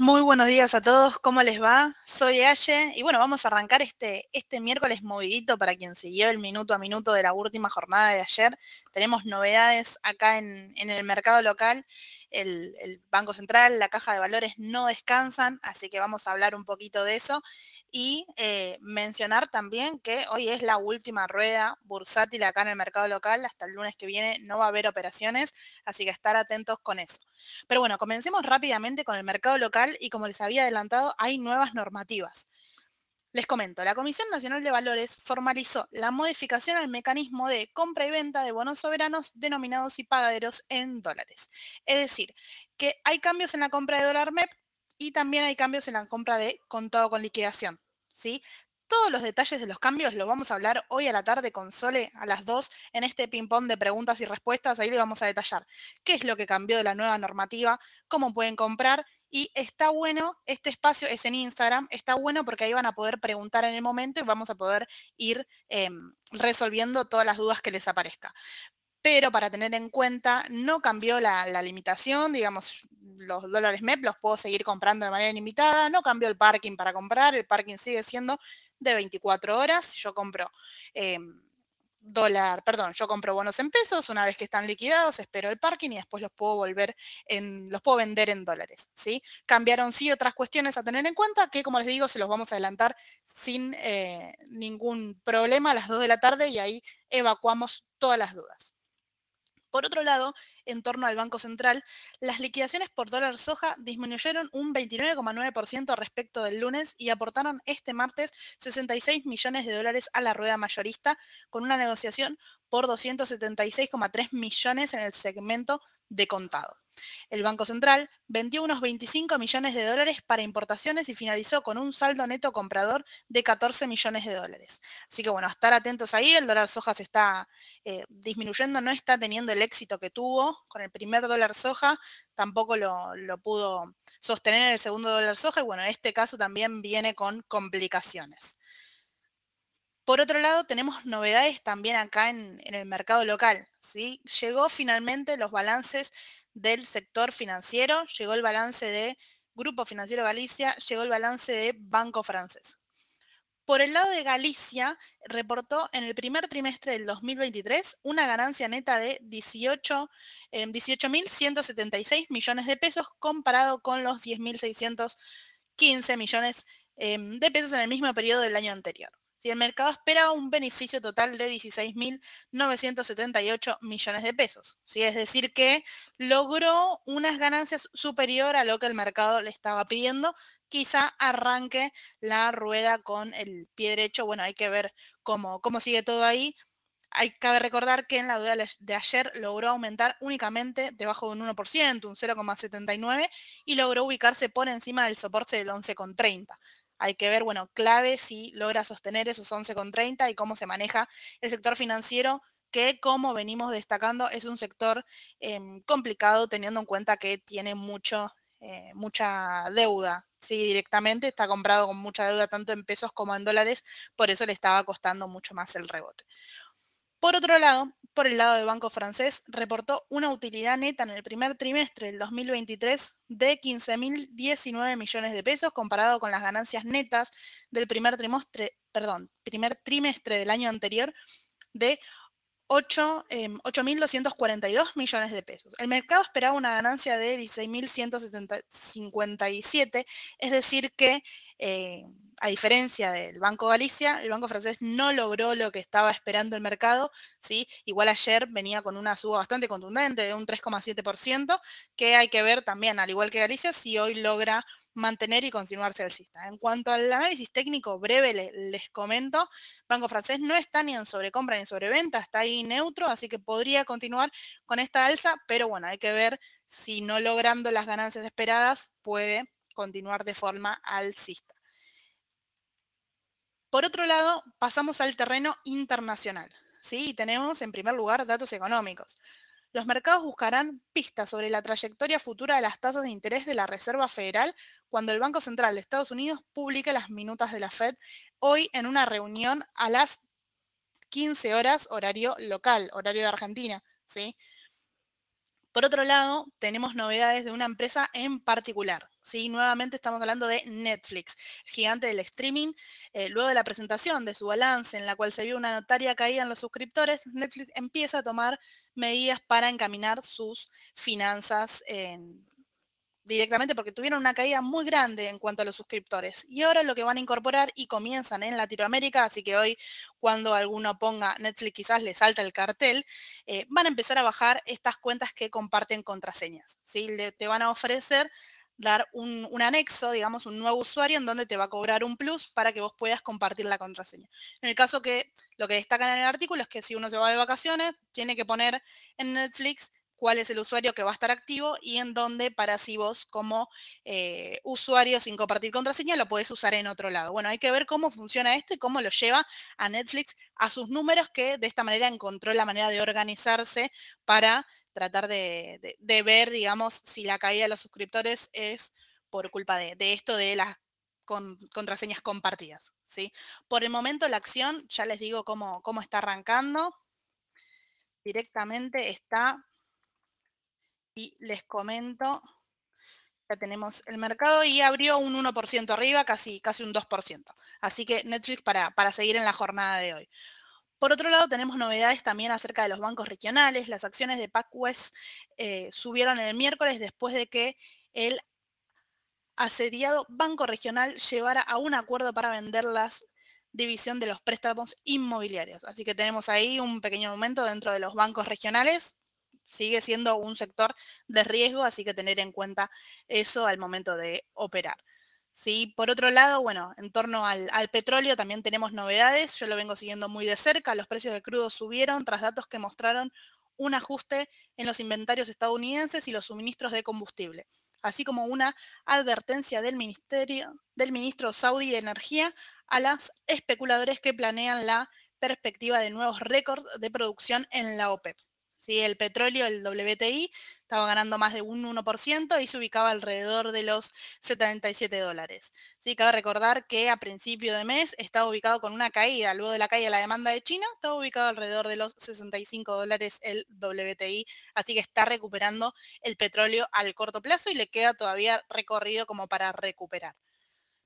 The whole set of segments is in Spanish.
Muy buenos días a todos, ¿cómo les va? Soy Aye y bueno, vamos a arrancar este, este miércoles movidito para quien siguió el minuto a minuto de la última jornada de ayer. Tenemos novedades acá en, el mercado local. El, el, Banco Central, la Caja de Valores no descansan, así que vamos a hablar un poquito de eso y eh, mencionar también que hoy es la última rueda bursátil acá en el mercado local. Hasta el lunes que viene no va a haber operaciones, así que estar atentos con eso. Pero bueno, comencemos rápidamente con el mercado local y como les había adelantado, hay nuevas normativas. Les comento, la Comisión Nacional de Valores formalizó la modificación al mecanismo de compra y venta de bonos soberanos denominados y pagaderos en dólares. Es decir, que hay cambios en la compra de dólar MEP y también hay cambios en la compra de contado con liquidación. ¿sí? Todos los detalles de los cambios los vamos a hablar hoy a la tarde con Sole a las 2 en este ping-pong de preguntas y respuestas. Ahí le vamos a detallar qué es lo que cambió de la nueva normativa, cómo pueden comprar. Y está bueno, este espacio es en Instagram, está bueno porque ahí van a poder preguntar en el momento y vamos a poder ir em, resolviendo todas las dudas que les aparezca pero para tener en cuenta, no cambió la, limitación, digamos, los dólares MEP los puedo seguir comprando de manera ilimitada, no cambió el parking para comprar, el parking sigue siendo de 24 horas, yo compro em, dólar, perdón, yo compro bonos en pesos, una vez que están liquidados, espero el parking y después los puedo volver los puedo vender en dólares, ¿sí? Cambiaron sí otras cuestiones a tener en cuenta que, como les digo, se los vamos a adelantar sin eh, ningún problema a las 2 de la tarde y ahí evacuamos todas las dudas. Por otro lado, en torno al Banco Central, las liquidaciones por dólar soja disminuyeron un 29,9% respecto del lunes y aportaron este martes 66 millones de dólares a la rueda mayorista, con una negociación por 276,3 millones en el segmento de contado. El Banco Central vendió unos 25 millones de dólares para importaciones y finalizó con un saldo neto comprador de 14 millones de dólares. Así que bueno, estar atentos ahí, el dólar soja se está eh, disminuyendo, no está teniendo el éxito que tuvo con el primer dólar soja, tampoco lo, pudo sostener el segundo dólar soja y bueno, en este caso también viene con complicaciones. Por otro lado, tenemos novedades también acá en, el mercado local. Llegó finalmente los balances del sector financiero, llegó el balance de Grupo Financiero Galicia, llegó el balance de Banco Francés. Por el lado de Galicia, reportó en el primer trimestre del 2023 una ganancia neta de 18 18.176 eh, millones de pesos comparado con los 10.615 millones eh, de pesos en el mismo periodo del año anterior. Si el mercado esperaba un beneficio total de 16.978 millones de pesos. ¿sí? Es decir, que logró unas ganancias superior a lo que el mercado le estaba pidiendo. Quizá arranque la rueda con el pie derecho. Bueno, hay que ver cómo, cómo sigue todo ahí. Hay, cabe recordar que en la duda de ayer logró aumentar únicamente debajo de un 1%, un 0,79, y logró ubicarse por encima del soporte del 11,30 hay que ver, bueno, clave si logra sostener esos 11,30 y cómo se maneja el sector financiero, que como venimos destacando es un sector em, complicado teniendo en cuenta que tiene mucho, eh, mucha deuda. Sí, directamente está comprado con mucha deuda tanto en pesos como en dólares, por eso le estaba costando mucho más el rebote. Por otro lado, por el lado del Banco francés, reportó una utilidad neta en el primer trimestre del 2023 de 15.019 millones de pesos comparado con las ganancias netas del primer trimestre, perdón, primer trimestre del año anterior de 8.242 em, millones de pesos. El mercado esperaba una ganancia de 16.157, es decir que eh, a diferencia del Banco Galicia, el Banco francés no logró lo que estaba esperando el mercado, ¿sí? Igual ayer venía con una suba bastante contundente de un 3,7%, que hay que ver también, al igual que Galicia, si hoy logra mantener y continuarse alcista. En cuanto al análisis técnico breve, les, comento, Banco francés no está ni en sobrecompra ni en sobreventa, está ahí neutro, así que podría continuar con esta alza, pero bueno, hay que ver si no logrando las ganancias esperadas puede continuar de forma alcista. Por otro lado, pasamos al terreno internacional. ¿sí? tenemos en primer lugar datos económicos. Los mercados buscarán pistas sobre la trayectoria futura de las tasas de interés de la Reserva Federal cuando el Banco Central de Estados Unidos publique las minutas de la Fed hoy en una reunión a las 15 horas horario local, horario de Argentina. ¿sí? Por otro lado, tenemos novedades de una empresa en particular. ¿sí? Nuevamente estamos hablando de Netflix, gigante del streaming. Eh, luego de la presentación de su balance en la cual se vio una notaria caída en los suscriptores, Netflix empieza a tomar medidas para encaminar sus finanzas en, directamente porque tuvieron una caída muy grande en cuanto a los suscriptores. Y ahora lo que van a incorporar y comienzan en Latinoamérica, así que hoy cuando alguno ponga Netflix quizás le salta el cartel, eh, van a empezar a bajar estas cuentas que comparten contraseñas. ¿sí? te van a ofrecer dar un, un, anexo, digamos, un nuevo usuario en donde te va a cobrar un plus para que vos puedas compartir la contraseña. En el caso que lo que destacan en el artículo es que si uno se va de vacaciones, tiene que poner en Netflix cuál es el usuario que va a estar activo y en dónde para si vos como eh, usuario sin compartir contraseña lo podés usar en otro lado. Bueno, hay que ver cómo funciona esto y cómo lo lleva a Netflix a sus números que de esta manera encontró la manera de organizarse para tratar de, ver, digamos, si la caída de los suscriptores es por culpa de, esto de las contraseñas compartidas. ¿sí? Por el momento la acción, ya les digo cómo, cómo está arrancando, directamente está y les comento, ya tenemos el mercado y abrió un 1% arriba, casi, casi un 2%. Así que Netflix para, para seguir en la jornada de hoy. Por otro lado, tenemos novedades también acerca de los bancos regionales. Las acciones de PacWest eh, subieron el miércoles después de que el asediado Banco Regional llevara a un acuerdo para vender la división de los préstamos inmobiliarios. Así que tenemos ahí un pequeño aumento dentro de los bancos regionales sigue siendo un sector de riesgo, así que tener en cuenta eso al momento de operar. ¿sí? Por otro lado, bueno, en torno al, petróleo también tenemos novedades, yo lo vengo siguiendo muy de cerca, los precios de crudo subieron tras datos que mostraron un ajuste en los inventarios estadounidenses y los suministros de combustible, así como una advertencia del, ministerio, del ministro saudí de Energía a las especuladores que planean la perspectiva de nuevos récords de producción en la OPEP. ¿Sí? El petróleo, el WTI, estaba ganando más de un 1% y se ubicaba alrededor de los 77 dólares. ¿sí? Cabe recordar que a principio de mes estaba ubicado con una caída, luego de la caída de la demanda de China, estaba ubicado alrededor de los 65 dólares el WTI, así que está recuperando el petróleo al corto plazo y le queda todavía recorrido como para recuperar.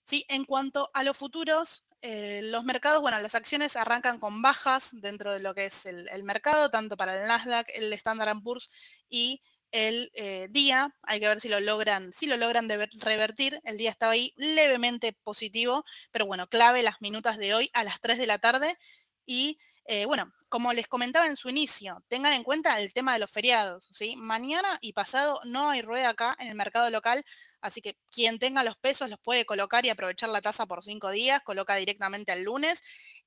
¿Sí? En cuanto a los futuros, eh, los mercados, bueno, las acciones arrancan con bajas dentro de lo que es el, mercado, tanto para el Nasdaq, el Standard Poor's y el eh, día. Hay que ver si lo logran, si lo logran revertir. El día estaba ahí levemente positivo, pero bueno, clave las minutas de hoy a las 3 de la tarde y eh, bueno, como les comentaba en su inicio, tengan en cuenta el tema de los feriados. ¿sí? Mañana y pasado no hay rueda acá en el mercado local, así que quien tenga los pesos los puede colocar y aprovechar la tasa por cinco días, coloca directamente al lunes.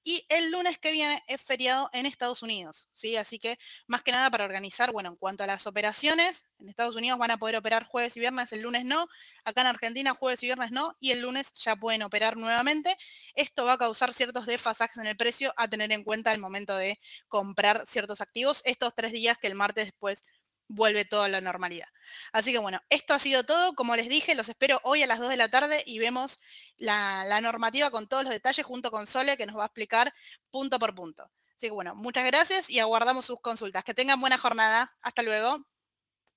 Y el lunes que viene es feriado en Estados Unidos, ¿sí? Así que más que nada para organizar, bueno, en cuanto a las operaciones, en Estados Unidos van a poder operar jueves y viernes, el lunes no. Acá en Argentina jueves y viernes no, y el lunes ya pueden operar nuevamente. Esto va a causar ciertos desfasajes en el precio a tener en cuenta al momento de comprar ciertos activos estos tres días que el martes después vuelve todo a la normalidad. Así que bueno, esto ha sido todo. Como les dije, los espero hoy a las 2 de la tarde y vemos la, la, normativa con todos los detalles junto con Sole que nos va a explicar punto por punto. Así que bueno, muchas gracias y aguardamos sus consultas. Que tengan buena jornada. Hasta luego.